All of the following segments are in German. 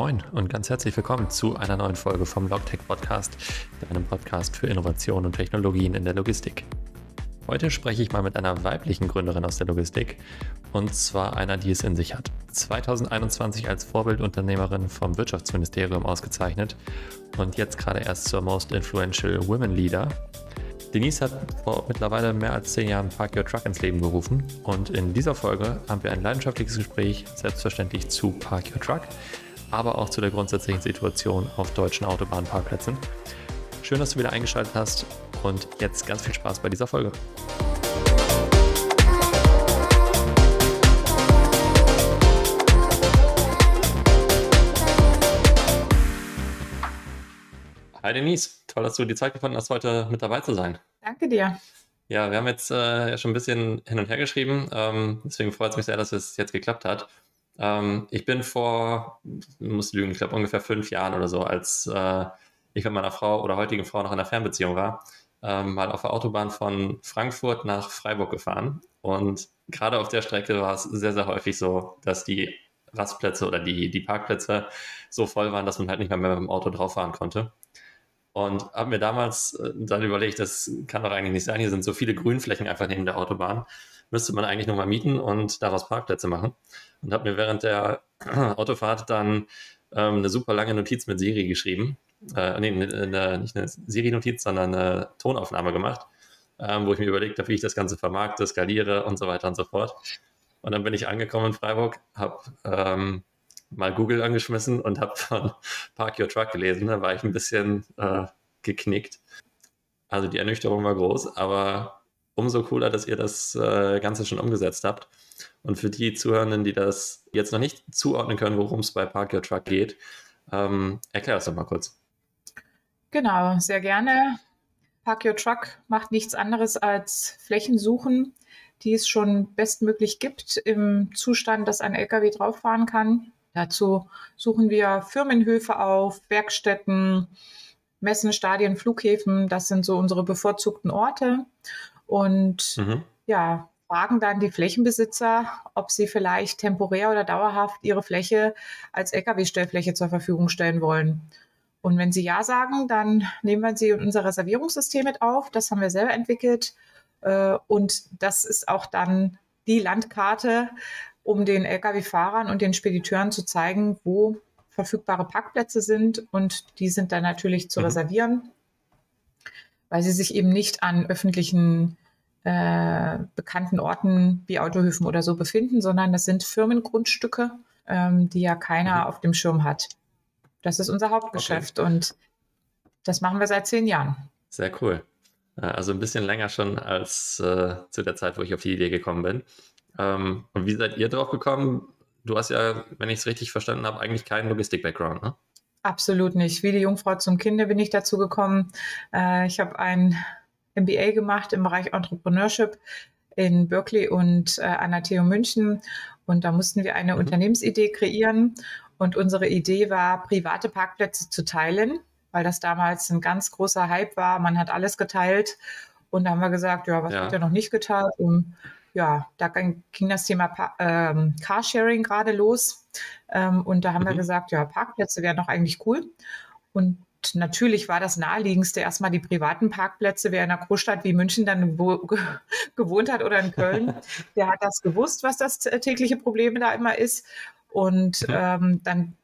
Moin und ganz herzlich willkommen zu einer neuen Folge vom Logtech Podcast, einem Podcast für Innovation und Technologien in der Logistik. Heute spreche ich mal mit einer weiblichen Gründerin aus der Logistik und zwar einer, die es in sich hat. 2021 als Vorbildunternehmerin vom Wirtschaftsministerium ausgezeichnet und jetzt gerade erst zur Most Influential Women Leader. Denise hat vor mittlerweile mehr als zehn Jahren Park Your Truck ins Leben gerufen und in dieser Folge haben wir ein leidenschaftliches Gespräch, selbstverständlich zu Park Your Truck, aber auch zu der grundsätzlichen Situation auf deutschen Autobahnparkplätzen. Schön, dass du wieder eingeschaltet hast und jetzt ganz viel Spaß bei dieser Folge. Hi Denise, toll, dass du die Zeit gefunden hast, heute mit dabei zu sein. Danke dir. Ja, wir haben jetzt äh, schon ein bisschen hin und her geschrieben, ähm, deswegen freut es mich sehr, dass es jetzt geklappt hat. Ähm, ich bin vor, muss lügen, ich glaube ungefähr fünf Jahren oder so, als äh, ich mit meiner Frau oder heutigen Frau noch in einer Fernbeziehung war, ähm, mal auf der Autobahn von Frankfurt nach Freiburg gefahren. Und gerade auf der Strecke war es sehr, sehr häufig so, dass die Rastplätze oder die, die Parkplätze so voll waren, dass man halt nicht mehr, mehr mit dem Auto drauf fahren konnte. Und habe mir damals äh, dann überlegt, das kann doch eigentlich nicht sein, hier sind so viele Grünflächen einfach neben der Autobahn. Müsste man eigentlich nur mal mieten und daraus Parkplätze machen. Und habe mir während der Autofahrt dann ähm, eine super lange Notiz mit Siri geschrieben äh, nee, eine, nicht eine Siri-Notiz, sondern eine Tonaufnahme gemacht, ähm, wo ich mir überlegt habe, wie ich das Ganze vermarkte, skaliere und so weiter und so fort. Und dann bin ich angekommen in Freiburg, habe ähm, mal Google angeschmissen und habe von Park Your Truck gelesen. Da war ich ein bisschen äh, geknickt. Also die Ernüchterung war groß, aber umso cooler, dass ihr das äh, Ganze schon umgesetzt habt. Und für die Zuhörenden, die das jetzt noch nicht zuordnen können, worum es bei Park Your Truck geht, ähm, erklär das doch mal kurz. Genau, sehr gerne. Park Your Truck macht nichts anderes als Flächen suchen, die es schon bestmöglich gibt im Zustand, dass ein LKW drauffahren kann. Dazu suchen wir Firmenhöfe auf, Werkstätten, Messen, Stadien, Flughäfen. Das sind so unsere bevorzugten Orte. Und mhm. ja, fragen dann die Flächenbesitzer, ob sie vielleicht temporär oder dauerhaft ihre Fläche als Lkw-Stellfläche zur Verfügung stellen wollen. Und wenn Sie Ja sagen, dann nehmen wir Sie in unser Reservierungssystem mit auf. Das haben wir selber entwickelt. Äh, und das ist auch dann die Landkarte, um den Lkw-Fahrern und den Spediteuren zu zeigen, wo verfügbare Parkplätze sind. Und die sind dann natürlich zu mhm. reservieren, weil sie sich eben nicht an öffentlichen äh, bekannten Orten wie Autohöfen oder so befinden, sondern das sind Firmengrundstücke, ähm, die ja keiner mhm. auf dem Schirm hat. Das ist unser Hauptgeschäft okay. und das machen wir seit zehn Jahren. Sehr cool. Äh, also ein bisschen länger schon als äh, zu der Zeit, wo ich auf die Idee gekommen bin. Ähm, und wie seid ihr drauf gekommen? Du hast ja, wenn ich es richtig verstanden habe, eigentlich keinen Logistik-Background, ne? Absolut nicht. Wie die Jungfrau zum Kinde bin ich dazu gekommen. Äh, ich habe ein MBA gemacht im Bereich Entrepreneurship in Berkeley und äh, an der TU München. Und da mussten wir eine mhm. Unternehmensidee kreieren. Und unsere Idee war, private Parkplätze zu teilen, weil das damals ein ganz großer Hype war. Man hat alles geteilt. Und da haben wir gesagt, ja, was ja. wird ja noch nicht geteilt? Und ja, da ging, das Thema ähm, Carsharing gerade los. Ähm, und da haben mhm. wir gesagt, ja, Parkplätze wären doch eigentlich cool. Und natürlich war das naheliegendste erstmal die privaten Parkplätze. Wer in einer Großstadt wie München dann wo, gewohnt hat oder in Köln, der hat das gewusst, was das tägliche Problem da immer ist. Und ähm, dann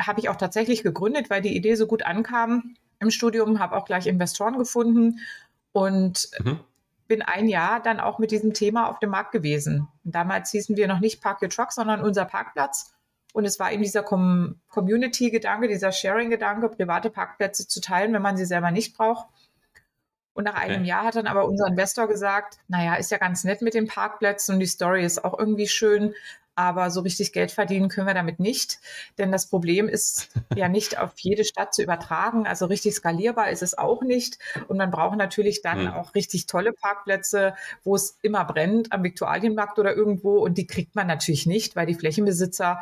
habe ich auch tatsächlich gegründet, weil die Idee so gut ankam im Studium, habe auch gleich Investoren gefunden und mhm. Bin ein Jahr dann auch mit diesem Thema auf dem Markt gewesen. damals hießen wir noch nicht Park Your Truck, sondern unser Parkplatz. Und es war eben dieser Com Community-Gedanke, dieser Sharing-Gedanke, private Parkplätze zu teilen, wenn man sie selber nicht braucht. Und nach einem okay. Jahr hat dann aber unser Investor gesagt, naja, ist ja ganz nett mit den Parkplätzen und die Story ist auch irgendwie schön, aber so richtig Geld verdienen können wir damit nicht. Denn das Problem ist ja nicht auf jede Stadt zu übertragen. Also richtig skalierbar ist es auch nicht. Und man braucht natürlich dann mhm. auch richtig tolle Parkplätze, wo es immer brennt, am Viktualienmarkt oder irgendwo. Und die kriegt man natürlich nicht, weil die Flächenbesitzer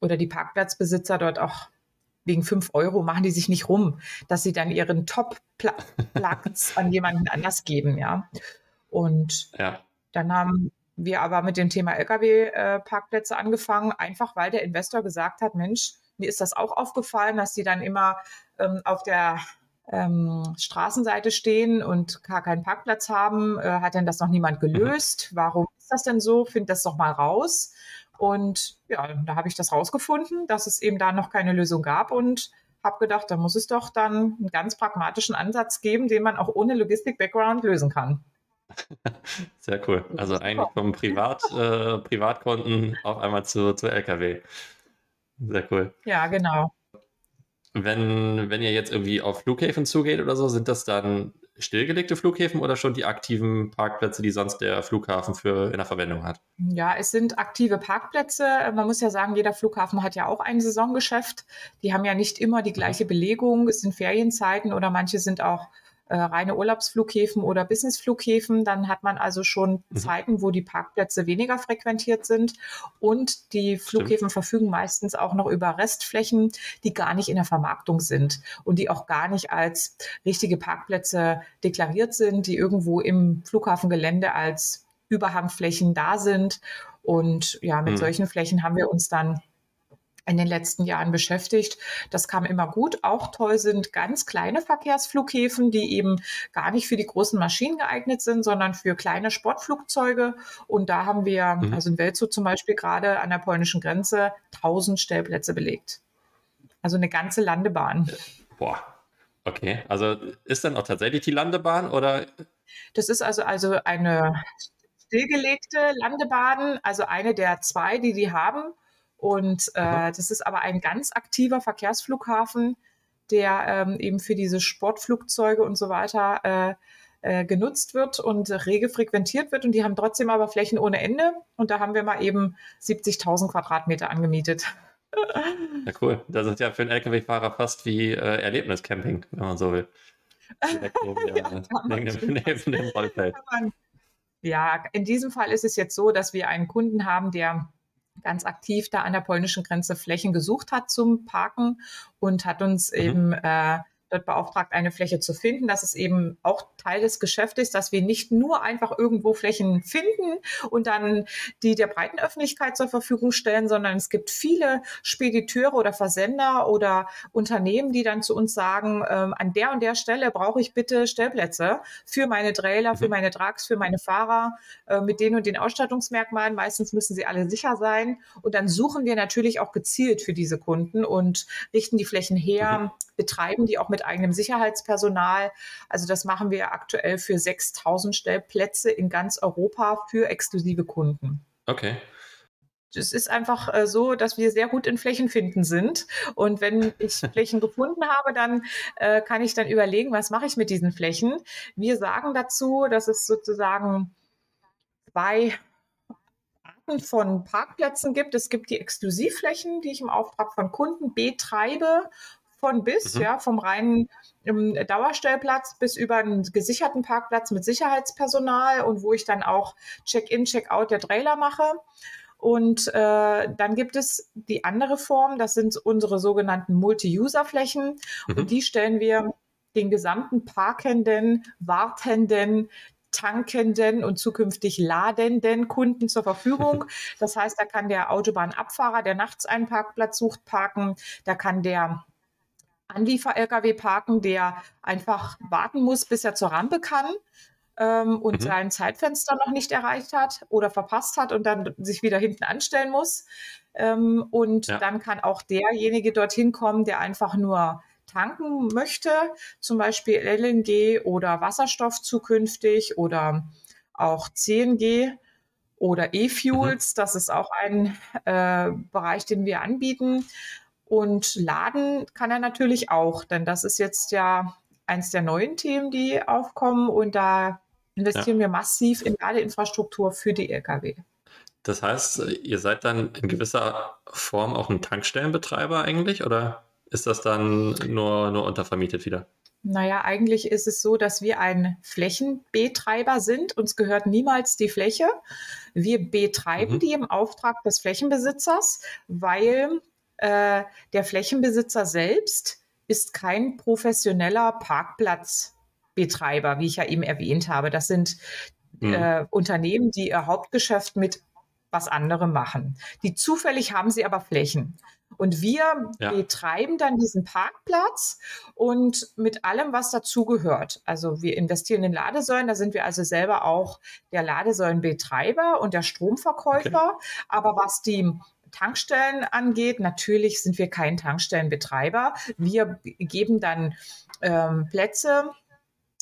oder die Parkplatzbesitzer dort auch wegen fünf Euro machen die sich nicht rum, dass sie dann ihren Top-Platz an jemanden anders geben, ja. Und ja. dann haben wir aber mit dem Thema Lkw-Parkplätze angefangen, einfach weil der Investor gesagt hat, Mensch, mir ist das auch aufgefallen, dass die dann immer ähm, auf der ähm, Straßenseite stehen und gar keinen Parkplatz haben. Äh, hat denn das noch niemand mhm. gelöst? Warum ist das denn so? Find das doch mal raus. Und ja, da habe ich das rausgefunden, dass es eben da noch keine Lösung gab und habe gedacht, da muss es doch dann einen ganz pragmatischen Ansatz geben, den man auch ohne Logistik-Background lösen kann. Sehr cool. Also eigentlich vom Privat, äh, Privatkunden auf einmal zu, zu LKW. Sehr cool. Ja, genau. Wenn, wenn ihr jetzt irgendwie auf Flughäfen zugeht oder so, sind das dann stillgelegte Flughäfen oder schon die aktiven Parkplätze, die sonst der Flughafen für in der Verwendung hat? Ja, es sind aktive Parkplätze. Man muss ja sagen, jeder Flughafen hat ja auch ein Saisongeschäft. Die haben ja nicht immer die gleiche Belegung. Es sind Ferienzeiten oder manche sind auch äh, reine Urlaubsflughäfen oder Businessflughäfen. Dann hat man also schon mhm. Zeiten, wo die Parkplätze weniger frequentiert sind. Und die Flughäfen Stimmt. verfügen meistens auch noch über Restflächen, die gar nicht in der Vermarktung sind und die auch gar nicht als richtige Parkplätze deklariert sind, die irgendwo im Flughafengelände als Überhangflächen da sind. Und ja, mit mhm. solchen Flächen haben wir uns dann in den letzten Jahren beschäftigt. Das kam immer gut. Auch toll sind ganz kleine Verkehrsflughäfen, die eben gar nicht für die großen Maschinen geeignet sind, sondern für kleine Sportflugzeuge. Und da haben wir, mhm. also in Welzow zum Beispiel gerade an der polnischen Grenze, 1000 Stellplätze belegt. Also eine ganze Landebahn. Boah. Okay, also ist dann auch tatsächlich die Landebahn oder? Das ist also, also eine stillgelegte Landebahn, also eine der zwei, die die haben. Und äh, das ist aber ein ganz aktiver Verkehrsflughafen, der ähm, eben für diese Sportflugzeuge und so weiter äh, äh, genutzt wird und rege frequentiert wird. Und die haben trotzdem aber Flächen ohne Ende. Und da haben wir mal eben 70.000 Quadratmeter angemietet. Ja, cool. Das ist ja für einen Lkw-Fahrer fast wie äh, Erlebniscamping, wenn man so will. ja, in diesem Fall ist es jetzt so, dass wir einen Kunden haben, der ganz aktiv da an der polnischen Grenze Flächen gesucht hat zum Parken und hat uns mhm. eben äh, dort beauftragt, eine Fläche zu finden. Das ist eben auch Teil des Geschäftes, dass wir nicht nur einfach irgendwo Flächen finden und dann die der breiten Öffentlichkeit zur Verfügung stellen, sondern es gibt viele Spediteure oder Versender oder Unternehmen, die dann zu uns sagen, ähm, an der und der Stelle brauche ich bitte Stellplätze für meine Trailer, für mhm. meine Trucks, für meine Fahrer äh, mit den und den Ausstattungsmerkmalen. Meistens müssen sie alle sicher sein. Und dann suchen wir natürlich auch gezielt für diese Kunden und richten die Flächen her, mhm. betreiben die auch mit eigenem Sicherheitspersonal. Also das machen wir aktuell für 6000 Stellplätze in ganz Europa für exklusive Kunden. Okay. Es ist einfach äh, so, dass wir sehr gut in Flächen finden sind. Und wenn ich Flächen gefunden habe, dann äh, kann ich dann überlegen, was mache ich mit diesen Flächen. Wir sagen dazu, dass es sozusagen zwei Arten von Parkplätzen gibt. Es gibt die Exklusivflächen, die ich im Auftrag von Kunden betreibe von bis, mhm. ja, vom reinen ähm, Dauerstellplatz bis über einen gesicherten Parkplatz mit Sicherheitspersonal und wo ich dann auch Check-in, Check-out der Trailer mache. Und äh, dann gibt es die andere Form, das sind unsere sogenannten Multi-User-Flächen. Mhm. Und die stellen wir den gesamten parkenden, wartenden, tankenden und zukünftig ladenden Kunden zur Verfügung. Das heißt, da kann der Autobahnabfahrer, der nachts einen Parkplatz sucht, parken. Da kann der Anliefer-LKW parken, der einfach warten muss, bis er zur Rampe kann ähm, und mhm. sein Zeitfenster noch nicht erreicht hat oder verpasst hat und dann sich wieder hinten anstellen muss. Ähm, und ja. dann kann auch derjenige dorthin kommen, der einfach nur tanken möchte, zum Beispiel LNG oder Wasserstoff zukünftig oder auch CNG oder E-Fuels. Mhm. Das ist auch ein äh, Bereich, den wir anbieten. Und laden kann er natürlich auch, denn das ist jetzt ja eins der neuen Themen, die aufkommen. Und da investieren ja. wir massiv in Ladeinfrastruktur für die Lkw. Das heißt, ihr seid dann in gewisser Form auch ein Tankstellenbetreiber eigentlich oder ist das dann nur, nur untervermietet wieder? Naja, eigentlich ist es so, dass wir ein Flächenbetreiber sind. Uns gehört niemals die Fläche. Wir betreiben mhm. die im Auftrag des Flächenbesitzers, weil äh, der Flächenbesitzer selbst ist kein professioneller Parkplatzbetreiber, wie ich ja eben erwähnt habe. Das sind mhm. äh, Unternehmen, die ihr Hauptgeschäft mit was andere machen. Die zufällig haben sie aber Flächen. Und wir ja. betreiben dann diesen Parkplatz und mit allem, was dazugehört. Also wir investieren in Ladesäulen, da sind wir also selber auch der Ladesäulenbetreiber und der Stromverkäufer. Okay. Aber was die Tankstellen angeht, natürlich sind wir kein Tankstellenbetreiber. Wir geben dann ähm, Plätze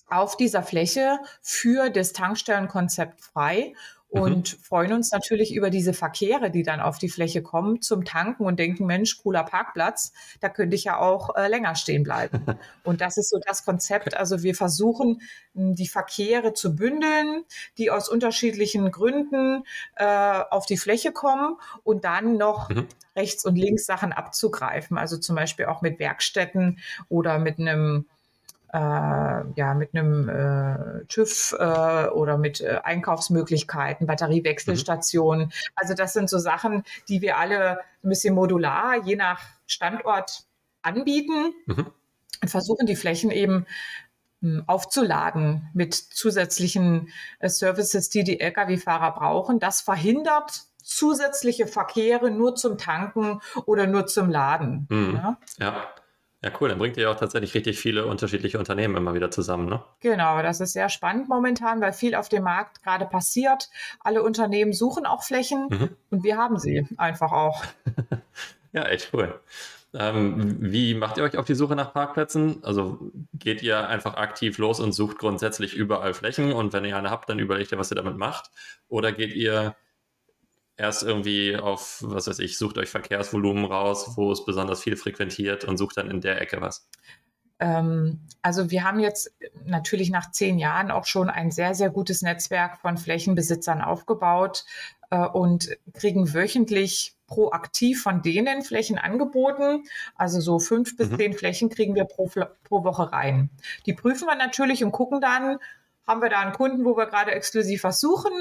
auf dieser Fläche für das Tankstellenkonzept frei. Und mhm. freuen uns natürlich über diese Verkehre, die dann auf die Fläche kommen zum Tanken und denken, Mensch, cooler Parkplatz, da könnte ich ja auch äh, länger stehen bleiben. und das ist so das Konzept. Also wir versuchen, die Verkehre zu bündeln, die aus unterschiedlichen Gründen äh, auf die Fläche kommen und dann noch mhm. rechts und links Sachen abzugreifen. Also zum Beispiel auch mit Werkstätten oder mit einem äh, ja, mit einem äh, TÜV äh, oder mit äh, Einkaufsmöglichkeiten, Batteriewechselstationen. Mhm. Also das sind so Sachen, die wir alle ein bisschen modular, je nach Standort anbieten mhm. und versuchen die Flächen eben hm, aufzuladen mit zusätzlichen äh, Services, die die Lkw-Fahrer brauchen. Das verhindert zusätzliche Verkehre nur zum Tanken oder nur zum Laden. Mhm. Ja? ja. Ja, cool. Dann bringt ihr ja auch tatsächlich richtig viele unterschiedliche Unternehmen immer wieder zusammen, ne? Genau, das ist sehr spannend momentan, weil viel auf dem Markt gerade passiert. Alle Unternehmen suchen auch Flächen mhm. und wir haben sie einfach auch. ja, echt cool. Ähm, wie macht ihr euch auf die Suche nach Parkplätzen? Also geht ihr einfach aktiv los und sucht grundsätzlich überall Flächen und wenn ihr eine habt, dann überlegt ihr, was ihr damit macht? Oder geht ihr erst irgendwie auf, was weiß ich, sucht euch Verkehrsvolumen raus, wo es besonders viel frequentiert und sucht dann in der Ecke was? Ähm, also wir haben jetzt natürlich nach zehn Jahren auch schon ein sehr, sehr gutes Netzwerk von Flächenbesitzern aufgebaut äh, und kriegen wöchentlich proaktiv von denen Flächen angeboten. Also so fünf bis mhm. zehn Flächen kriegen wir pro, pro Woche rein. Die prüfen wir natürlich und gucken dann, haben wir da einen Kunden, wo wir gerade exklusiv was suchen?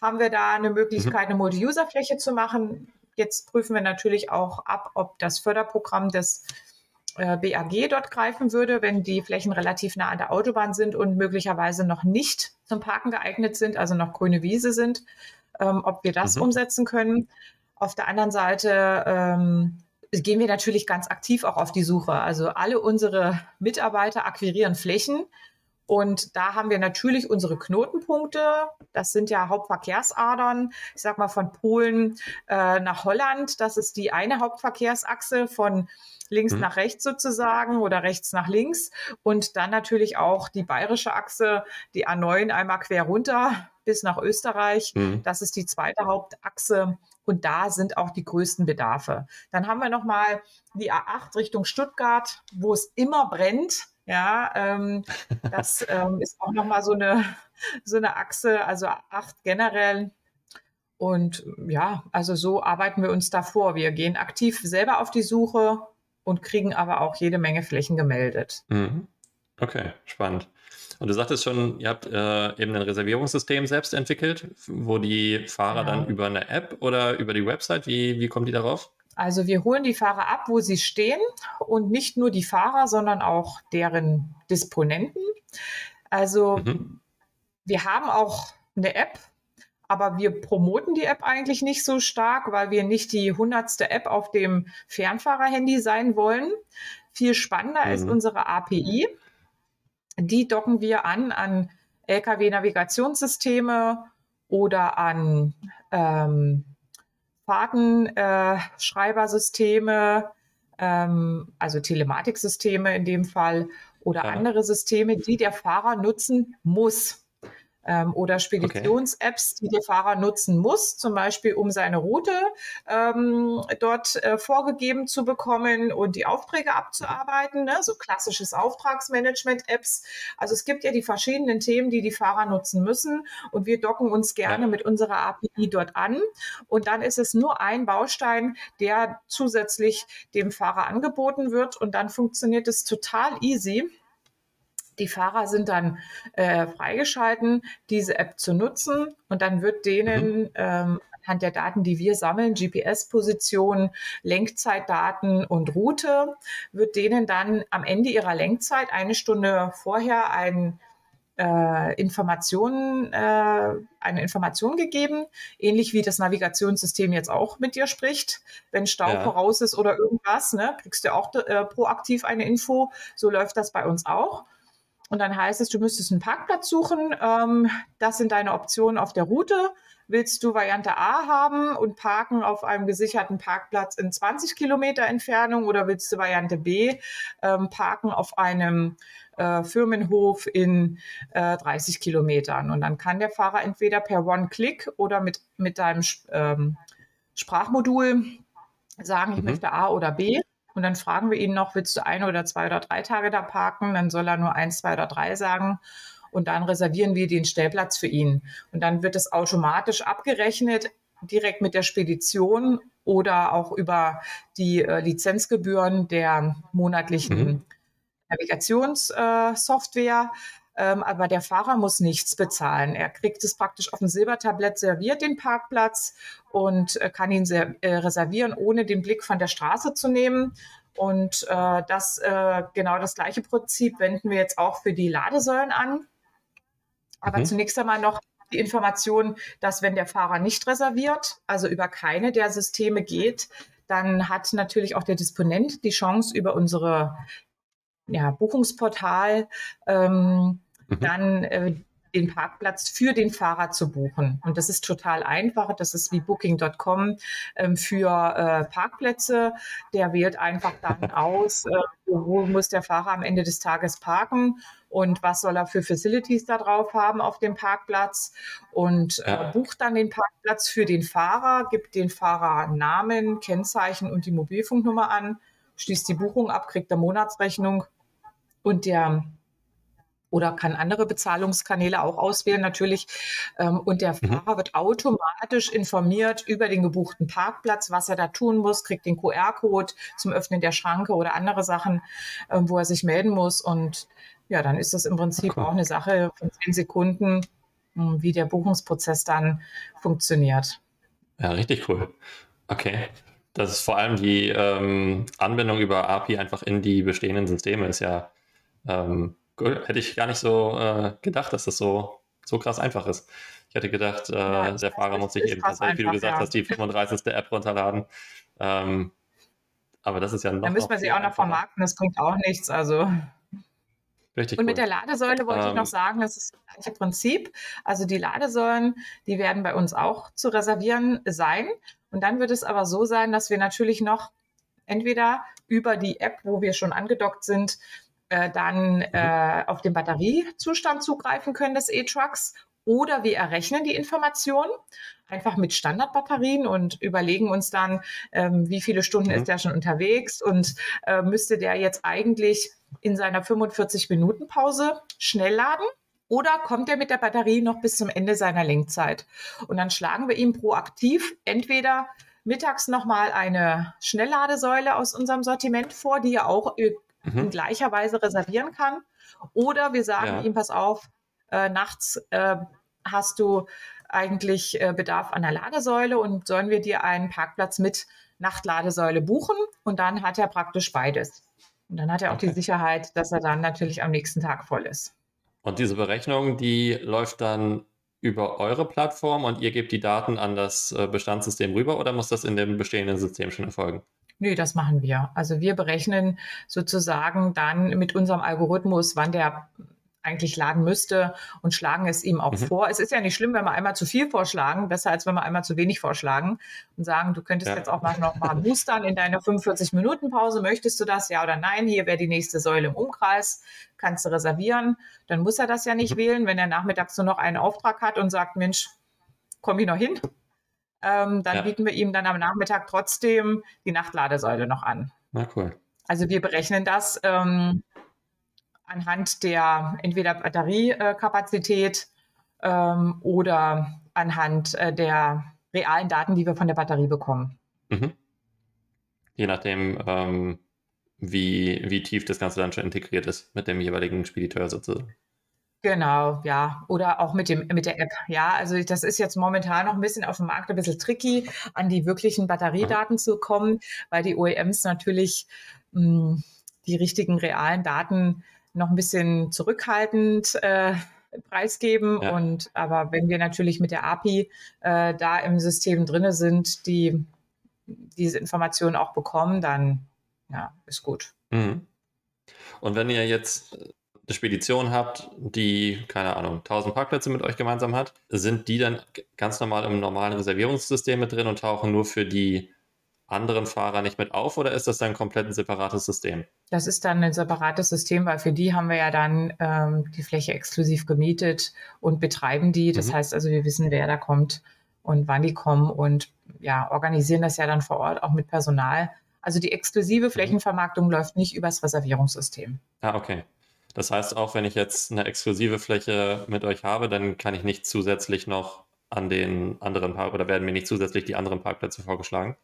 Haben wir da eine Möglichkeit, eine Multi-User-Fläche zu machen? Jetzt prüfen wir natürlich auch ab, ob das Förderprogramm des äh, BAG dort greifen würde, wenn die Flächen relativ nah an der Autobahn sind und möglicherweise noch nicht zum Parken geeignet sind, also noch grüne Wiese sind, ähm, ob wir das mhm. umsetzen können. Auf der anderen Seite ähm, gehen wir natürlich ganz aktiv auch auf die Suche. Also alle unsere Mitarbeiter akquirieren Flächen und da haben wir natürlich unsere Knotenpunkte. Das sind ja Hauptverkehrsadern. Ich sag mal von Polen äh, nach Holland. Das ist die eine Hauptverkehrsachse von links mhm. nach rechts sozusagen oder rechts nach links. Und dann natürlich auch die bayerische Achse, die A9 einmal quer runter bis nach Österreich. Mhm. Das ist die zweite Hauptachse. Und da sind auch die größten Bedarfe. Dann haben wir nochmal die A8 Richtung Stuttgart, wo es immer brennt. Ja, ähm, das ähm, ist auch nochmal so eine, so eine Achse, also acht generell. Und ja, also so arbeiten wir uns da vor. Wir gehen aktiv selber auf die Suche und kriegen aber auch jede Menge Flächen gemeldet. Mhm. Okay, spannend. Und du sagtest schon, ihr habt äh, eben ein Reservierungssystem selbst entwickelt, wo die Fahrer ja. dann über eine App oder über die Website, wie, wie kommen die darauf? Also wir holen die Fahrer ab, wo sie stehen und nicht nur die Fahrer, sondern auch deren Disponenten. Also mhm. wir haben auch eine App, aber wir promoten die App eigentlich nicht so stark, weil wir nicht die hundertste App auf dem Fernfahrerhandy sein wollen. Viel spannender mhm. ist unsere API. Die docken wir an an Lkw-Navigationssysteme oder an ähm, Fahrtenschreibersysteme, äh, ähm, also Telematiksysteme in dem Fall oder ja. andere Systeme, die der Fahrer nutzen muss ähm, oder Speditions-Apps, die der Fahrer nutzen muss, zum Beispiel um seine Route ähm, dort äh, vorgegeben zu bekommen und die Aufträge abzuarbeiten, ne? so klassisches Auftragsmanagement-Apps. Also es gibt ja die verschiedenen Themen, die die Fahrer nutzen müssen und wir docken uns gerne ja. mit unserer API dort an und dann ist es nur ein Baustein, der zusätzlich dem Fahrer angeboten wird und dann funktioniert es total easy die Fahrer sind dann äh, freigeschalten, diese App zu nutzen und dann wird denen mhm. ähm, anhand der Daten, die wir sammeln, GPS-Position, Lenkzeitdaten und Route, wird denen dann am Ende ihrer Lenkzeit eine Stunde vorher ein äh, Informationen, äh, eine Information gegeben, ähnlich wie das Navigationssystem jetzt auch mit dir spricht. Wenn Stau ja. voraus ist oder irgendwas, ne, kriegst du auch äh, proaktiv eine Info. So läuft das bei uns auch. Und dann heißt es, du müsstest einen Parkplatz suchen. Ähm, das sind deine Optionen auf der Route. Willst du Variante A haben und parken auf einem gesicherten Parkplatz in 20 Kilometer Entfernung oder willst du Variante B ähm, parken auf einem äh, Firmenhof in äh, 30 Kilometern? Und dann kann der Fahrer entweder per One-Click oder mit, mit deinem ähm, Sprachmodul sagen, ich mhm. möchte A oder B. Und dann fragen wir ihn noch, willst du ein oder zwei oder drei Tage da parken? Dann soll er nur eins, zwei oder drei sagen und dann reservieren wir den Stellplatz für ihn. Und dann wird es automatisch abgerechnet, direkt mit der Spedition oder auch über die äh, Lizenzgebühren der monatlichen mhm. Navigationssoftware. Äh, ähm, aber der Fahrer muss nichts bezahlen. Er kriegt es praktisch auf dem Silbertablett serviert, den Parkplatz, und äh, kann ihn sehr, äh, reservieren, ohne den Blick von der Straße zu nehmen. Und äh, das äh, genau das gleiche Prinzip wenden wir jetzt auch für die Ladesäulen an. Aber mhm. zunächst einmal noch die Information, dass wenn der Fahrer nicht reserviert, also über keine der Systeme geht, dann hat natürlich auch der Disponent die Chance, über unsere ja, Buchungsportal ähm, mhm. dann äh, den Parkplatz für den Fahrer zu buchen. Und das ist total einfach. Das ist wie Booking.com ähm, für äh, Parkplätze. Der wählt einfach dann aus, äh, wo muss der Fahrer am Ende des Tages parken und was soll er für Facilities da drauf haben auf dem Parkplatz und äh, ja. äh, bucht dann den Parkplatz für den Fahrer, gibt den Fahrer Namen, Kennzeichen und die Mobilfunknummer an, schließt die Buchung ab, kriegt der Monatsrechnung und der oder kann andere Bezahlungskanäle auch auswählen natürlich. Ähm, und der mhm. Fahrer wird automatisch informiert über den gebuchten Parkplatz, was er da tun muss, kriegt den QR-Code zum Öffnen der Schranke oder andere Sachen, ähm, wo er sich melden muss. Und ja, dann ist das im Prinzip okay. auch eine Sache von zehn Sekunden, hm, wie der Buchungsprozess dann funktioniert. Ja, richtig cool. Okay. Das ist vor allem die ähm, Anbindung über API einfach in die bestehenden Systeme ist ja ähm, Cool. Hätte ich gar nicht so äh, gedacht, dass das so, so krass einfach ist. Ich hätte gedacht, äh, ja, der Fahrer muss sich eben tatsächlich, wie du gesagt ja. hast, die 35. App runterladen. Ähm, aber das ist ja noch. Da müssen wir sie auch noch vermarkten, das bringt auch nichts. Also. Richtig und cool. mit der Ladesäule wollte ähm, ich noch sagen, das ist das gleiche Prinzip. Also die Ladesäulen, die werden bei uns auch zu reservieren sein. Und dann wird es aber so sein, dass wir natürlich noch entweder über die App, wo wir schon angedockt sind, äh, dann mhm. äh, auf den Batteriezustand zugreifen können des E-Trucks oder wir errechnen die Information einfach mit Standardbatterien und überlegen uns dann, ähm, wie viele Stunden mhm. ist der schon unterwegs und äh, müsste der jetzt eigentlich in seiner 45-Minuten-Pause schnell laden oder kommt er mit der Batterie noch bis zum Ende seiner Lenkzeit? Und dann schlagen wir ihm proaktiv entweder mittags nochmal eine Schnellladesäule aus unserem Sortiment vor, die ja auch mhm. in gleicher Weise reservieren kann. Oder wir sagen ja. ihm, pass auf, äh, nachts äh, hast du eigentlich äh, Bedarf an der Ladesäule und sollen wir dir einen Parkplatz mit Nachtladesäule buchen? Und dann hat er praktisch beides. Und dann hat er auch okay. die Sicherheit, dass er dann natürlich am nächsten Tag voll ist. Und diese Berechnung, die läuft dann über eure Plattform und ihr gebt die Daten an das äh, Bestandssystem rüber oder muss das in dem bestehenden System schon erfolgen? Nö, das machen wir. Also wir berechnen sozusagen dann mit unserem Algorithmus, wann der eigentlich laden müsste und schlagen es ihm auch mhm. vor. Es ist ja nicht schlimm, wenn wir einmal zu viel vorschlagen, besser als wenn wir einmal zu wenig vorschlagen und sagen, du könntest ja. jetzt auch mal noch mal boostern in deiner 45-Minuten-Pause. Möchtest du das? Ja oder nein? Hier wäre die nächste Säule im Umkreis. Kannst du reservieren. Dann muss er das ja nicht mhm. wählen, wenn er nachmittags nur noch einen Auftrag hat und sagt, Mensch, komm ich noch hin? Ähm, dann ja. bieten wir ihm dann am Nachmittag trotzdem die Nachtladesäule noch an. Na cool. Also wir berechnen das ähm, anhand der entweder Batteriekapazität ähm, oder anhand äh, der realen Daten, die wir von der Batterie bekommen. Mhm. Je nachdem, ähm, wie, wie tief das Ganze dann schon integriert ist mit dem jeweiligen Spediteur sozusagen. Genau, ja. Oder auch mit dem, mit der App. Ja, also das ist jetzt momentan noch ein bisschen auf dem Markt ein bisschen tricky, an die wirklichen Batteriedaten zu kommen, weil die OEMs natürlich mh, hm, die richtigen realen Daten noch ein bisschen zurückhaltend äh, preisgeben. Ja. Und aber wenn wir natürlich mit der API äh, da im System drinne sind, die diese Informationen auch bekommen, dann ja, ist gut. Mhm. Und wenn ihr jetzt eine Spedition habt, die, keine Ahnung, 1000 Parkplätze mit euch gemeinsam hat, sind die dann ganz normal im normalen Reservierungssystem mit drin und tauchen nur für die anderen Fahrer nicht mit auf oder ist das dann komplett ein separates System? Das ist dann ein separates System, weil für die haben wir ja dann ähm, die Fläche exklusiv gemietet und betreiben die. Das mhm. heißt also, wir wissen, wer da kommt und wann die kommen und ja, organisieren das ja dann vor Ort auch mit Personal. Also die exklusive mhm. Flächenvermarktung mhm. läuft nicht übers Reservierungssystem. Ah, okay. Das heißt, auch wenn ich jetzt eine exklusive Fläche mit euch habe, dann kann ich nicht zusätzlich noch an den anderen Park oder werden mir nicht zusätzlich die anderen Parkplätze vorgeschlagen?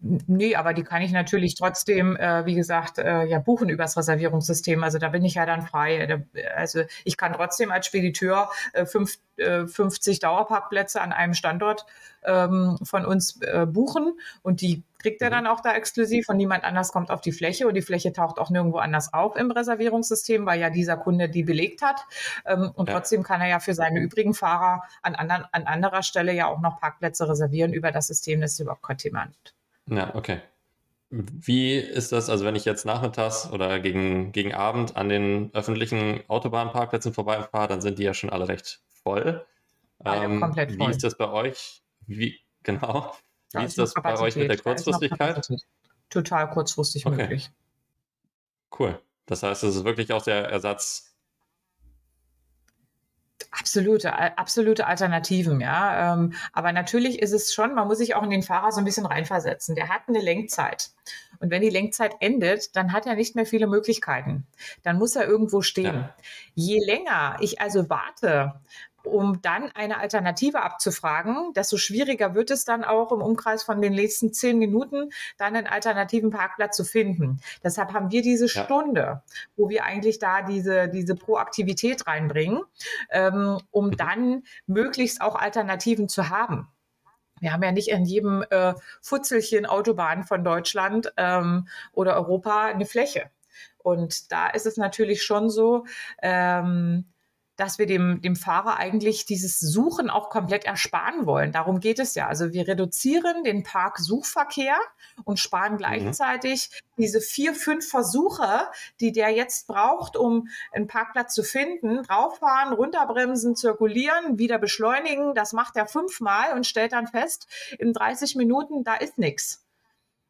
Nee, aber die kann ich natürlich trotzdem, äh, wie gesagt, äh, ja buchen übers Reservierungssystem. Also da bin ich ja dann frei. Also ich kann trotzdem als Spediteur äh, fünf, 50 äh, Dauerparkplätze an einem Standort ähm, von uns äh, buchen und die kriegt er mhm. dann auch da exklusiv und niemand anders kommt auf die Fläche und die Fläche taucht auch nirgendwo anders auf im Reservierungssystem, weil ja dieser Kunde die belegt hat. Ähm, und ja. trotzdem kann er ja für seine übrigen Fahrer an, anderen, an anderer Stelle ja auch noch Parkplätze reservieren über das System. Das ist überhaupt kein Thema. Ja, okay. Wie ist das, also wenn ich jetzt nachmittags oder gegen, gegen Abend an den öffentlichen Autobahnparkplätzen vorbeifahre, dann sind die ja schon alle recht voll. Alle ähm, komplett voll. Wie ist das bei euch? Wie, genau. Wie ist das bei euch mit der Kurzfristigkeit? Total kurzfristig okay. möglich. Cool. Das heißt, es ist wirklich auch der Ersatz Absolute, absolute Alternativen, ja. Ähm, aber natürlich ist es schon, man muss sich auch in den Fahrer so ein bisschen reinversetzen. Der hat eine Lenkzeit. Und wenn die Lenkzeit endet, dann hat er nicht mehr viele Möglichkeiten. Dann muss er irgendwo stehen. Ja. Je länger ich also warte, um dann eine Alternative abzufragen. Desto schwieriger wird es dann auch im Umkreis von den nächsten zehn Minuten, dann einen alternativen Parkplatz zu finden. Deshalb haben wir diese ja. Stunde, wo wir eigentlich da diese, diese Proaktivität reinbringen, ähm, um mhm. dann möglichst auch Alternativen zu haben. Wir haben ja nicht in jedem äh, Futzelchen Autobahn von Deutschland ähm, oder Europa eine Fläche. Und da ist es natürlich schon so, ähm, dass wir dem, dem Fahrer eigentlich dieses Suchen auch komplett ersparen wollen. Darum geht es ja. Also wir reduzieren den Parksuchverkehr und sparen mhm. gleichzeitig mhm. diese vier, fünf Versuche, die der jetzt braucht, um einen Parkplatz zu finden. Drauffahren, runterbremsen, zirkulieren, wieder beschleunigen. Das macht er fünfmal und stellt dann fest, in 30 Minuten, da ist nichts.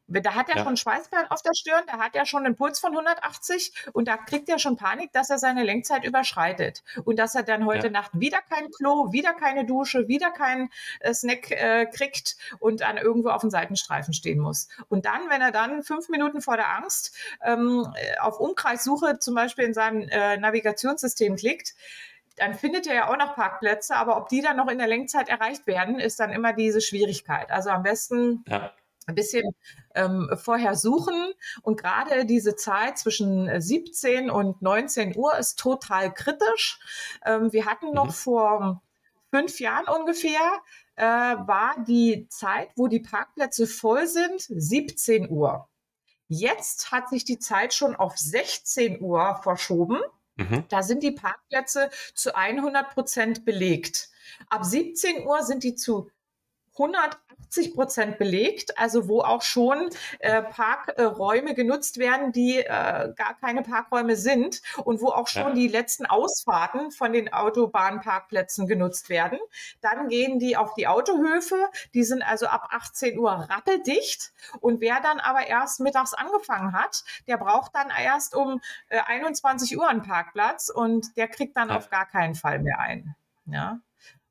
Da hat er ja. schon Schweißperlen auf der Stirn, da hat er schon einen Puls von 180 und da kriegt er schon Panik, dass er seine Lenkzeit überschreitet und dass er dann heute ja. Nacht wieder kein Klo, wieder keine Dusche, wieder keinen äh, Snack äh, kriegt und dann irgendwo auf dem Seitenstreifen stehen muss. Und dann, wenn er dann fünf Minuten vor der Angst ähm, äh, auf Umkreissuche zum Beispiel in seinem äh, Navigationssystem klickt, dann findet er ja auch noch Parkplätze, aber ob die dann noch in der Lenkzeit erreicht werden, ist dann immer diese Schwierigkeit. Also am besten ja ein bisschen ähm, vorher suchen. Und gerade diese Zeit zwischen 17 und 19 Uhr ist total kritisch. Ähm, wir hatten noch mhm. vor fünf Jahren ungefähr, äh, war die Zeit, wo die Parkplätze voll sind, 17 Uhr. Jetzt hat sich die Zeit schon auf 16 Uhr verschoben. Mhm. Da sind die Parkplätze zu 100 Prozent belegt. Ab 17 Uhr sind die zu 180 Prozent belegt, also wo auch schon äh, Parkräume genutzt werden, die äh, gar keine Parkräume sind und wo auch schon ja. die letzten Ausfahrten von den Autobahnparkplätzen genutzt werden. Dann gehen die auf die Autohöfe, die sind also ab 18 Uhr rappeldicht und wer dann aber erst mittags angefangen hat, der braucht dann erst um äh, 21 Uhr einen Parkplatz und der kriegt dann ja. auf gar keinen Fall mehr ein. Ja.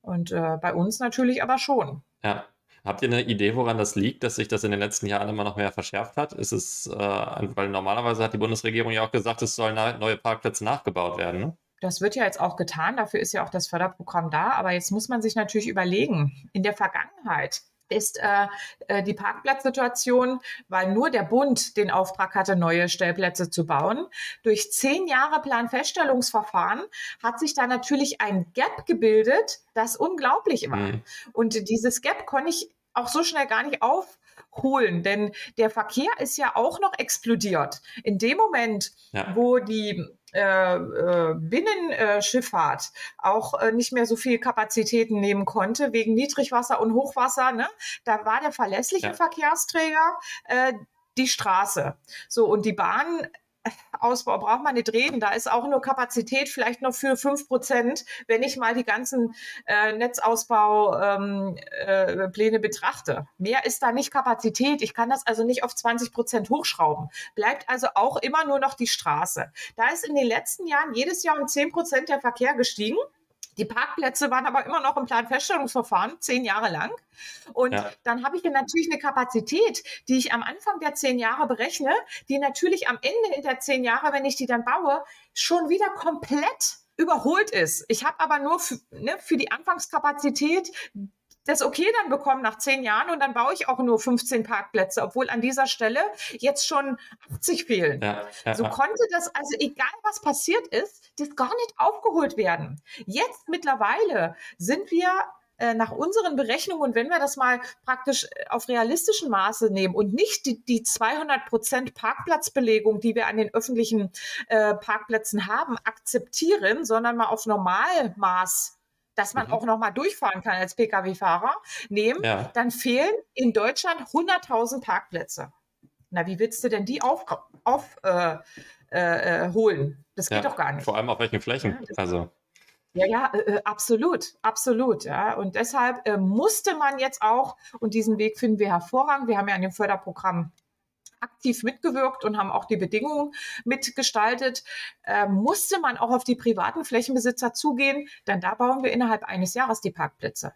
Und äh, bei uns natürlich aber schon. Ja. Habt ihr eine Idee, woran das liegt, dass sich das in den letzten Jahren immer noch mehr verschärft hat? Ist es, äh, weil normalerweise hat die Bundesregierung ja auch gesagt, es sollen neue Parkplätze nachgebaut werden, ne? Das wird ja jetzt auch getan, dafür ist ja auch das Förderprogramm da. Aber jetzt muss man sich natürlich überlegen, in der Vergangenheit ist äh, äh, die Parkplatzsituation, weil nur der Bund den Auftrag hatte, neue Stellplätze zu bauen. Durch zehn Jahre Planfeststellungsverfahren hat sich da natürlich ein Gap gebildet, das unglaublich war. Mhm. Und dieses Gap konnte ich auch so schnell gar nicht aufholen, denn der Verkehr ist ja auch noch explodiert. In dem Moment, ja. wo die äh, äh, Binnenschifffahrt auch äh, nicht mehr so viel Kapazitäten nehmen konnte wegen Niedrigwasser und Hochwasser. Ne? Da war der verlässliche ja. Verkehrsträger äh, die Straße. So, und die Bahn Ausbau braucht man nicht reden. Da ist auch nur Kapazität vielleicht noch für fünf Prozent, wenn ich mal die ganzen äh, Netzausbaupläne ähm, äh, betrachte. Mehr ist da nicht Kapazität. Ich kann das also nicht auf 20 Prozent hochschrauben. Bleibt also auch immer nur noch die Straße. Da ist in den letzten Jahren jedes Jahr um 10 Prozent der Verkehr gestiegen. Die Parkplätze waren aber immer noch im Planfeststellungsverfahren, zehn Jahre lang. Und ja. dann habe ich dann natürlich eine Kapazität, die ich am Anfang der zehn Jahre berechne, die natürlich am Ende der zehn Jahre, wenn ich die dann baue, schon wieder komplett überholt ist. Ich habe aber nur für, ne, für die Anfangskapazität das okay dann bekommen nach zehn Jahren und dann baue ich auch nur 15 Parkplätze, obwohl an dieser Stelle jetzt schon 80 fehlen. Ja, ja, so konnte das, also egal was passiert ist, das gar nicht aufgeholt werden. Jetzt mittlerweile sind wir äh, nach unseren Berechnungen und wenn wir das mal praktisch äh, auf realistischen Maße nehmen und nicht die, die 200 Prozent Parkplatzbelegung, die wir an den öffentlichen äh, Parkplätzen haben, akzeptieren, sondern mal auf Normalmaß dass man mhm. auch noch mal durchfahren kann als Pkw-Fahrer, nehmen, ja. dann fehlen in Deutschland 100.000 Parkplätze. Na, wie willst du denn die aufholen? Auf, äh, äh, äh das geht ja, doch gar nicht. Vor allem auf welchen Flächen? Ja, also. Ja, ja, äh, äh, absolut, absolut. Ja. Und deshalb äh, musste man jetzt auch, und diesen Weg finden wir hervorragend, wir haben ja an dem Förderprogramm aktiv mitgewirkt und haben auch die Bedingungen mitgestaltet, äh, musste man auch auf die privaten Flächenbesitzer zugehen, denn da bauen wir innerhalb eines Jahres die Parkplätze.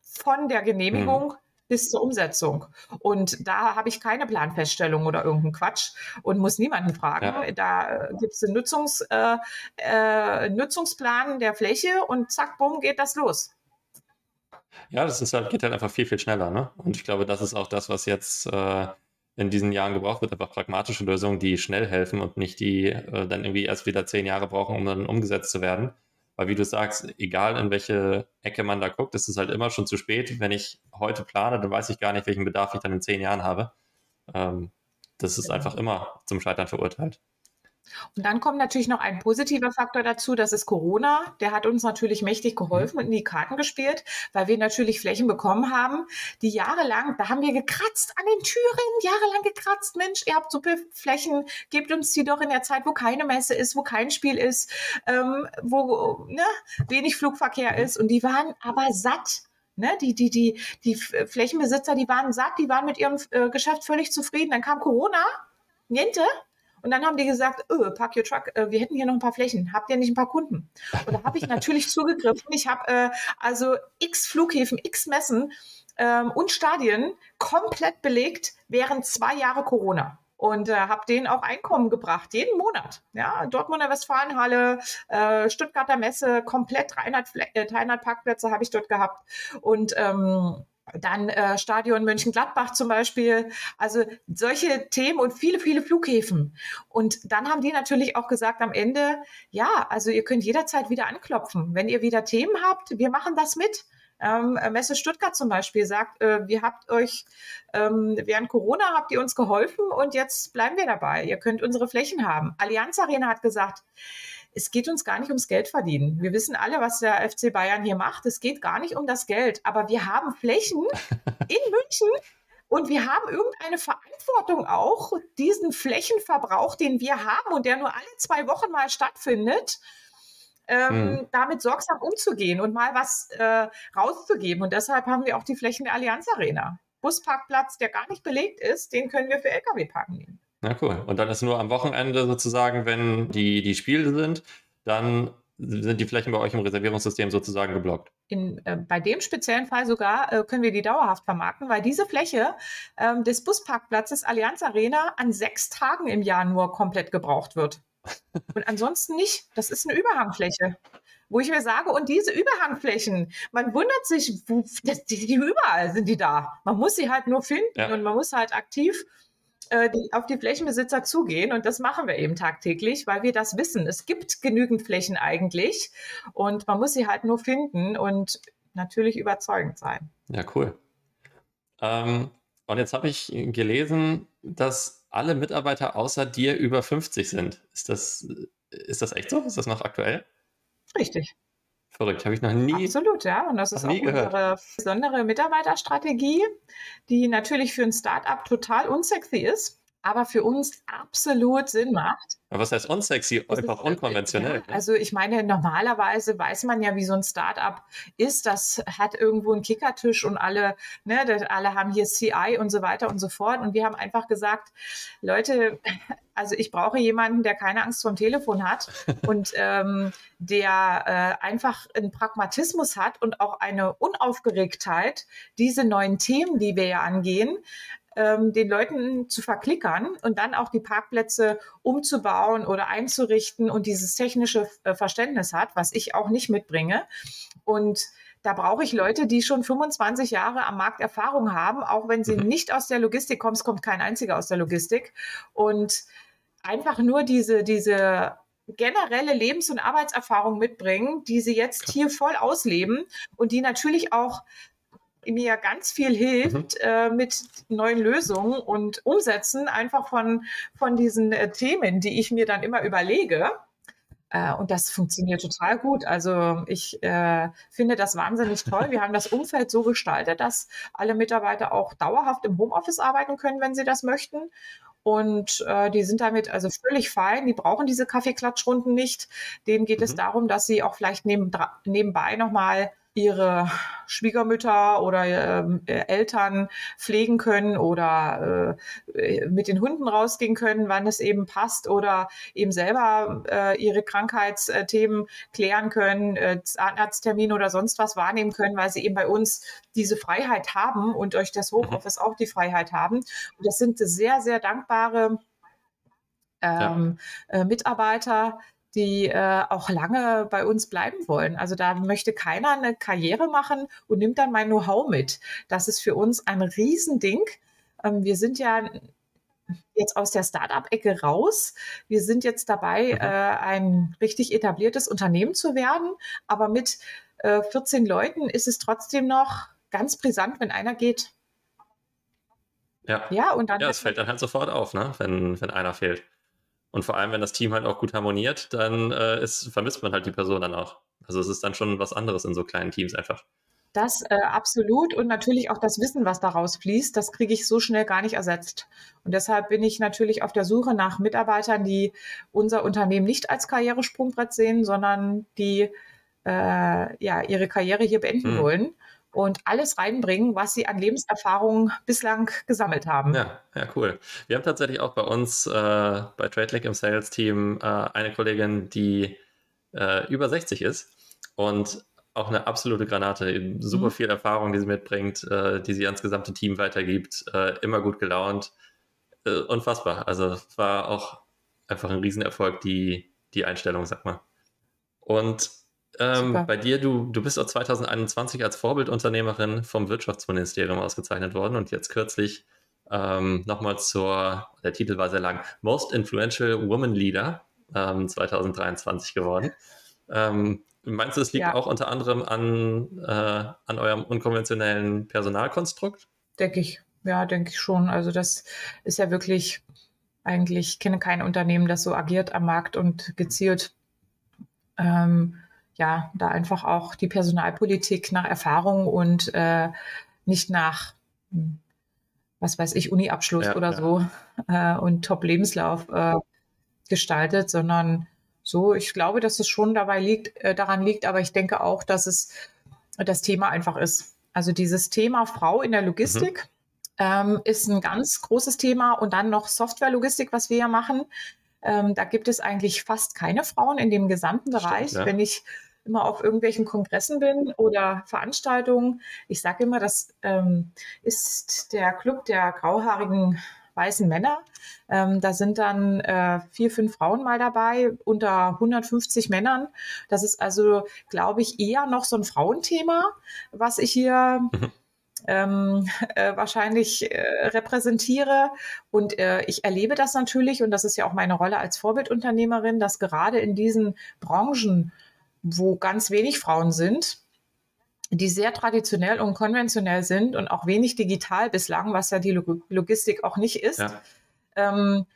Von der Genehmigung hm bis zur Umsetzung. Und da habe ich keine Planfeststellung oder irgendeinen Quatsch und muss niemanden fragen. Ja. Da gibt es einen Nutzungs, äh, äh, Nutzungsplan der Fläche und zack, bumm, geht das los. Ja, das ist halt, geht halt einfach viel, viel schneller. Ne? Und ich glaube, das ist auch das, was jetzt äh, in diesen Jahren gebraucht wird, einfach pragmatische Lösungen, die schnell helfen und nicht die äh, dann irgendwie erst wieder zehn Jahre brauchen, um dann umgesetzt zu werden. Weil wie du sagst, egal in welche Ecke man da guckt, ist es halt immer schon zu spät. Wenn ich heute plane, dann weiß ich gar nicht, welchen Bedarf ich dann in zehn Jahren habe. Ähm, das ist einfach immer zum Scheitern verurteilt. Und dann kommt natürlich noch ein positiver Faktor dazu, das ist Corona. Der hat uns natürlich mächtig geholfen und in die Karten gespielt, weil wir natürlich Flächen bekommen haben, die jahrelang, da haben wir gekratzt an den Türen, jahrelang gekratzt. Mensch, ihr habt super Flächen, gebt uns die doch in der Zeit, wo keine Messe ist, wo kein Spiel ist, ähm, wo ne, wenig Flugverkehr ist. Und die waren aber satt. Ne, die, die, die, die Flächenbesitzer, die waren satt, die waren mit ihrem äh, Geschäft völlig zufrieden. Dann kam Corona, niente, und dann haben die gesagt, öh, park your truck, äh, wir hätten hier noch ein paar Flächen. Habt ihr nicht ein paar Kunden? Und da habe ich natürlich zugegriffen. Ich habe äh, also x Flughäfen, x Messen ähm, und Stadien komplett belegt während zwei Jahre Corona und äh, habe denen auch Einkommen gebracht, jeden Monat. Ja, Dortmunder Westfalenhalle, äh, Stuttgarter Messe, komplett 300, äh, 300 Parkplätze habe ich dort gehabt und ähm, dann äh, Stadion Mönchengladbach zum Beispiel. Also solche Themen und viele, viele Flughäfen. Und dann haben die natürlich auch gesagt am Ende, ja, also ihr könnt jederzeit wieder anklopfen. Wenn ihr wieder Themen habt, wir machen das mit. Ähm, Messe Stuttgart zum Beispiel sagt, äh, wir habt euch ähm, während Corona habt ihr uns geholfen und jetzt bleiben wir dabei. Ihr könnt unsere Flächen haben. Allianz Arena hat gesagt, es geht uns gar nicht ums Geld verdienen. Wir wissen alle, was der FC Bayern hier macht. Es geht gar nicht um das Geld. Aber wir haben Flächen in München und wir haben irgendeine Verantwortung auch, diesen Flächenverbrauch, den wir haben und der nur alle zwei Wochen mal stattfindet, ähm, hm. damit sorgsam umzugehen und mal was äh, rauszugeben. Und deshalb haben wir auch die Flächen der Allianz Arena. Busparkplatz, der gar nicht belegt ist, den können wir für Lkw-Parken nehmen. Na cool. Und dann ist nur am Wochenende sozusagen, wenn die, die Spiele sind, dann sind die Flächen bei euch im Reservierungssystem sozusagen geblockt. In, äh, bei dem speziellen Fall sogar äh, können wir die dauerhaft vermarkten, weil diese Fläche äh, des Busparkplatzes Allianz Arena an sechs Tagen im Jahr nur komplett gebraucht wird. Und ansonsten nicht. Das ist eine Überhangfläche. Wo ich mir sage, und diese Überhangflächen, man wundert sich, wo, das, die, die überall sind die da. Man muss sie halt nur finden ja. und man muss halt aktiv die, auf die Flächenbesitzer zugehen. Und das machen wir eben tagtäglich, weil wir das wissen. Es gibt genügend Flächen eigentlich und man muss sie halt nur finden und natürlich überzeugend sein. Ja, cool. Ähm, und jetzt habe ich gelesen, dass alle Mitarbeiter außer dir über 50 sind. Ist das, Ist das echt so? Ist das noch aktuell? Richtig. Verrückt, habe ich noch nie. Absolut, ja. Und das ist auch unsere besondere Mitarbeiterstrategie, die natürlich für ein Startup total unsexy ist aber für uns absolut Sinn macht. Aber was heißt unsexy? Einfach ist, unkonventionell. Ja, also ich meine, normalerweise weiß man ja, wie so ein Startup ist. Das hat irgendwo einen Kickertisch und alle, ne, alle haben hier CI und so weiter und so fort. Und wir haben einfach gesagt, Leute, also ich brauche jemanden, der keine Angst vor dem Telefon hat und ähm, der äh, einfach einen Pragmatismus hat und auch eine Unaufgeregtheit, diese neuen Themen, die wir ja angehen, ähm, den Leuten zu verklickern und dann auch die Parkplätze umzubauen oder einzurichten und dieses technische äh, Verständnis hat, was ich auch nicht mitbringe. Und da brauche ich Leute, die schon 25 Jahre am Markt Erfahrung haben, auch wenn sie mhm. nicht aus der Logistik kommen. Es kommt kein einziger aus der Logistik. Und einfach nur diese, diese generelle Lebens- und Arbeitserfahrung mitbringen, die sie jetzt hier voll ausleben und die natürlich auch mir ganz viel hilft mhm. äh, mit neuen Lösungen und Umsetzen einfach von, von diesen äh, Themen, die ich mir dann immer überlege. Äh, und das funktioniert total gut. Also ich äh, finde das wahnsinnig toll. Wir haben das Umfeld so gestaltet, dass alle Mitarbeiter auch dauerhaft im Homeoffice arbeiten können, wenn sie das möchten. Und äh, die sind damit also völlig fein. Die brauchen diese Kaffeeklatschrunden nicht. Denen geht mhm. es darum, dass sie auch vielleicht neben, nebenbei nochmal ihre Schwiegermütter oder ähm, äh, Eltern pflegen können oder äh, mit den Hunden rausgehen können, wann es eben passt oder eben selber äh, ihre Krankheitsthemen klären können, äh, Zahnarzttermin oder sonst was wahrnehmen können, weil sie eben bei uns diese Freiheit haben und durch das Homeoffice auch die Freiheit haben. Und das sind sehr, sehr dankbare ähm, ja. äh, Mitarbeiter, die äh, auch lange bei uns bleiben wollen. Also da möchte keiner eine Karriere machen und nimmt dann mein Know-how mit. Das ist für uns ein Riesending. Ähm, wir sind ja jetzt aus der Startup-Ecke raus. Wir sind jetzt dabei, mhm. äh, ein richtig etabliertes Unternehmen zu werden. Aber mit äh, 14 Leuten ist es trotzdem noch ganz brisant, wenn einer geht. Ja, ja und dann. Ja, es fällt dann halt sofort auf, ne? wenn, wenn einer fehlt. Und vor allem, wenn das Team halt auch gut harmoniert, dann äh, ist, vermisst man halt die Person dann auch. Also es ist dann schon was anderes in so kleinen Teams einfach. Das äh, absolut und natürlich auch das Wissen, was daraus fließt, das kriege ich so schnell gar nicht ersetzt. Und deshalb bin ich natürlich auf der Suche nach Mitarbeitern, die unser Unternehmen nicht als Karrieresprungbrett sehen, sondern die äh, ja ihre Karriere hier beenden mhm. wollen und alles reinbringen, was sie an Lebenserfahrung bislang gesammelt haben. Ja, ja, cool. Wir haben tatsächlich auch bei uns äh, bei TradeLink im Sales-Team äh, eine Kollegin, die äh, über 60 ist und auch eine absolute Granate, super mhm. viel Erfahrung, die sie mitbringt, äh, die sie ans gesamte Team weitergibt, äh, immer gut gelaunt, äh, unfassbar. Also war auch einfach ein Riesenerfolg, die, die Einstellung, sag mal. Und ähm, bei dir, du, du bist auch 2021 als Vorbildunternehmerin vom Wirtschaftsministerium ausgezeichnet worden und jetzt kürzlich ähm, nochmal zur, der Titel war sehr lang, Most Influential Woman Leader ähm, 2023 geworden. Ähm, meinst du, es liegt ja. auch unter anderem an, äh, an eurem unkonventionellen Personalkonstrukt? Denke ich, ja, denke ich schon. Also das ist ja wirklich eigentlich, ich kenne kein Unternehmen, das so agiert am Markt und gezielt ähm, ja, da einfach auch die Personalpolitik nach Erfahrung und äh, nicht nach, hm, was weiß ich, Uni-Abschluss ja, oder ja. so äh, und Top-Lebenslauf äh, gestaltet, sondern so, ich glaube, dass es schon dabei liegt, äh, daran liegt, aber ich denke auch, dass es das Thema einfach ist. Also dieses Thema Frau in der Logistik mhm. ähm, ist ein ganz großes Thema und dann noch Software-Logistik, was wir ja machen. Ähm, da gibt es eigentlich fast keine Frauen in dem gesamten Bereich. Stimmt, ja. Wenn ich immer auf irgendwelchen Kongressen bin oder Veranstaltungen, ich sage immer, das ähm, ist der Club der grauhaarigen weißen Männer. Ähm, da sind dann äh, vier, fünf Frauen mal dabei, unter 150 Männern. Das ist also, glaube ich, eher noch so ein Frauenthema, was ich hier mhm ähm, äh, wahrscheinlich äh, repräsentiere. Und äh, ich erlebe das natürlich, und das ist ja auch meine Rolle als Vorbildunternehmerin, dass gerade in diesen Branchen, wo ganz wenig Frauen sind, die sehr traditionell und konventionell sind und auch wenig digital bislang, was ja die Logistik auch nicht ist, ja. ähm,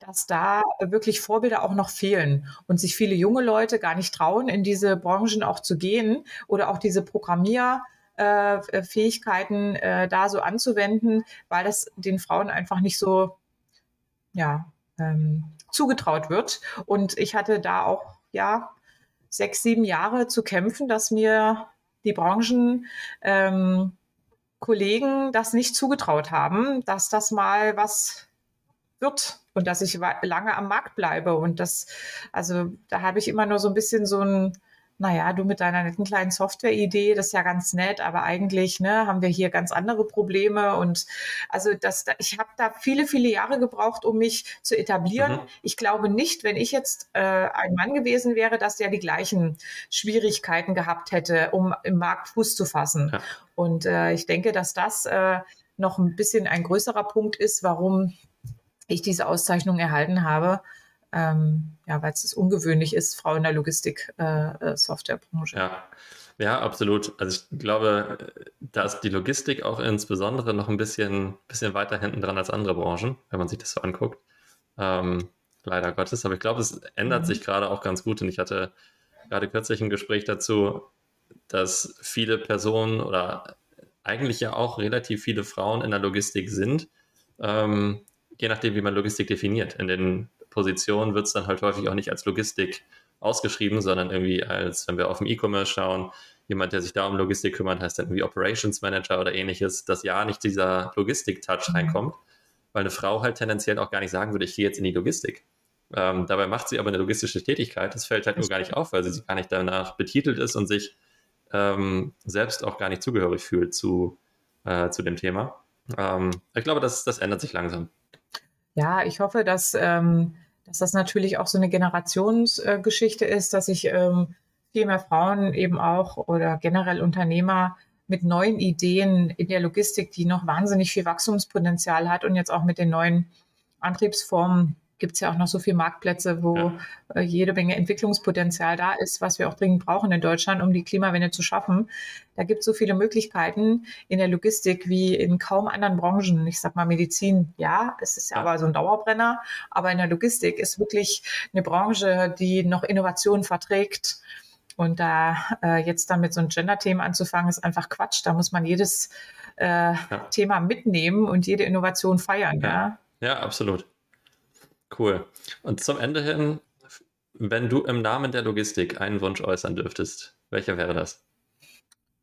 dass da wirklich Vorbilder auch noch fehlen und sich viele junge Leute gar nicht trauen, in diese Branchen auch zu gehen oder auch diese Programmierfähigkeiten äh, äh, da so anzuwenden, weil das den Frauen einfach nicht so ja, ähm, zugetraut wird. Und ich hatte da auch ja sechs, sieben Jahre zu kämpfen, dass mir die Branchen ähm, Kollegen das nicht zugetraut haben, dass das mal was wird und dass ich lange am Markt bleibe. Und das, also da habe ich immer nur so ein bisschen so ein naja, du mit deiner netten kleinen Software-Idee, das ist ja ganz nett, aber eigentlich ne, haben wir hier ganz andere Probleme. Und also das, ich habe da viele, viele Jahre gebraucht, um mich zu etablieren. Mhm. Ich glaube nicht, wenn ich jetzt äh, ein Mann gewesen wäre, dass der die gleichen Schwierigkeiten gehabt hätte, um im Markt Fuß zu fassen. Ja. Und äh, ich denke, dass das äh, noch ein bisschen ein größerer Punkt ist, warum ich diese Auszeichnung erhalten habe ähm, ja, weil es ungewöhnlich ist, Frau in der Logistik-Softwarebranche. Äh, äh ja. ja, absolut. Also ich glaube, da ist die Logistik auch insbesondere noch ein bisschen, bisschen weiter hinten dran als andere Branchen, wenn man sich das so anguckt. Ähm, leider Gottes. Aber ich glaube, es ändert mhm. sich gerade auch ganz gut. Und ich hatte gerade kürzlich ein Gespräch dazu, dass viele Personen oder eigentlich ja auch relativ viele Frauen in der Logistik sind, ähm, je nachdem, wie man Logistik definiert. In den Position wird es dann halt häufig auch nicht als Logistik ausgeschrieben, sondern irgendwie als, wenn wir auf dem E-Commerce schauen, jemand, der sich da um Logistik kümmert, heißt dann irgendwie Operations Manager oder ähnliches, dass ja nicht dieser Logistik-Touch mhm. reinkommt, weil eine Frau halt tendenziell auch gar nicht sagen würde, ich gehe jetzt in die Logistik. Ähm, dabei macht sie aber eine logistische Tätigkeit. Das fällt halt nur gar nicht auf, weil sie gar nicht danach betitelt ist und sich ähm, selbst auch gar nicht zugehörig fühlt zu, äh, zu dem Thema. Ähm, ich glaube, das, das ändert sich langsam. Ja, ich hoffe, dass ähm, dass das natürlich auch so eine Generationsgeschichte ist, dass sich ähm, viel mehr Frauen eben auch oder generell Unternehmer mit neuen Ideen in der Logistik, die noch wahnsinnig viel Wachstumspotenzial hat und jetzt auch mit den neuen Antriebsformen gibt es ja auch noch so viele Marktplätze, wo ja. äh, jede Menge Entwicklungspotenzial da ist, was wir auch dringend brauchen in Deutschland, um die Klimawende zu schaffen. Da gibt es so viele Möglichkeiten in der Logistik wie in kaum anderen Branchen. Ich sag mal Medizin, ja, es ist ja, ja. aber so ein Dauerbrenner, aber in der Logistik ist wirklich eine Branche, die noch Innovation verträgt. Und da äh, jetzt damit so ein Gender-Thema anzufangen, ist einfach Quatsch. Da muss man jedes äh, ja. Thema mitnehmen und jede Innovation feiern. Ja, ja absolut. Cool. Und zum Ende hin, wenn du im Namen der Logistik einen Wunsch äußern dürftest, welcher wäre das?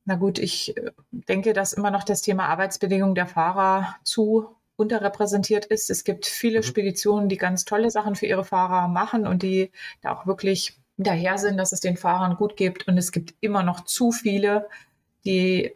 Na gut, ich äh, denke, dass immer noch das Thema Arbeitsbedingungen der Fahrer zu unterrepräsentiert ist. Es gibt viele mhm. Speditionen, die ganz tolle Sachen für ihre Fahrer machen und die da auch wirklich hinterher sind, dass es den Fahrern gut geht. Und es gibt immer noch zu viele, die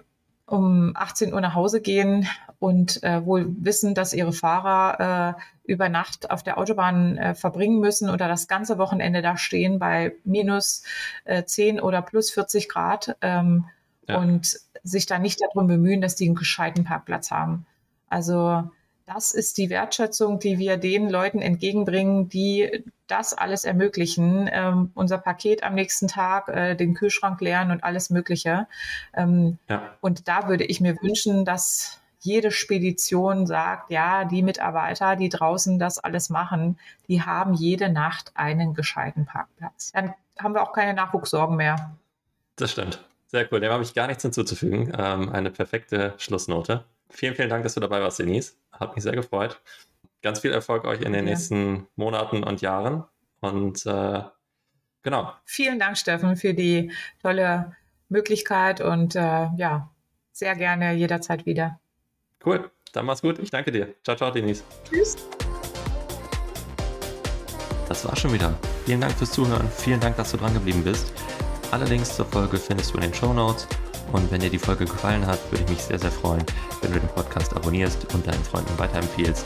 um 18 Uhr nach Hause gehen und äh, wohl wissen, dass ihre Fahrer äh, über Nacht auf der Autobahn äh, verbringen müssen oder das ganze Wochenende da stehen bei minus äh, 10 oder plus 40 Grad ähm, ja. und sich da nicht darum bemühen, dass die einen gescheiten Parkplatz haben. Also das ist die Wertschätzung, die wir den Leuten entgegenbringen, die das alles ermöglichen. Ähm, unser Paket am nächsten Tag, äh, den Kühlschrank leeren und alles Mögliche. Ähm, ja. Und da würde ich mir wünschen, dass jede Spedition sagt, ja, die Mitarbeiter, die draußen das alles machen, die haben jede Nacht einen gescheiten Parkplatz. Dann haben wir auch keine Nachwuchssorgen mehr. Das stimmt. Sehr cool. Dem habe ich gar nichts hinzuzufügen. Ähm, eine perfekte Schlussnote. Vielen, vielen Dank, dass du dabei warst, Denise. Hat mich sehr gefreut. Ganz viel Erfolg euch in den ja. nächsten Monaten und Jahren. Und äh, genau. Vielen Dank, Steffen, für die tolle Möglichkeit und äh, ja, sehr gerne jederzeit wieder. Cool. Dann mach's gut. Ich danke dir. Ciao, ciao, Denise. Tschüss. Das war schon wieder. Vielen Dank fürs Zuhören. Vielen Dank, dass du dran geblieben bist. Alle Links zur Folge findest du in den Show Notes. Und wenn dir die Folge gefallen hat, würde ich mich sehr, sehr freuen, wenn du den Podcast abonnierst und deinen Freunden weiterempfiehlst.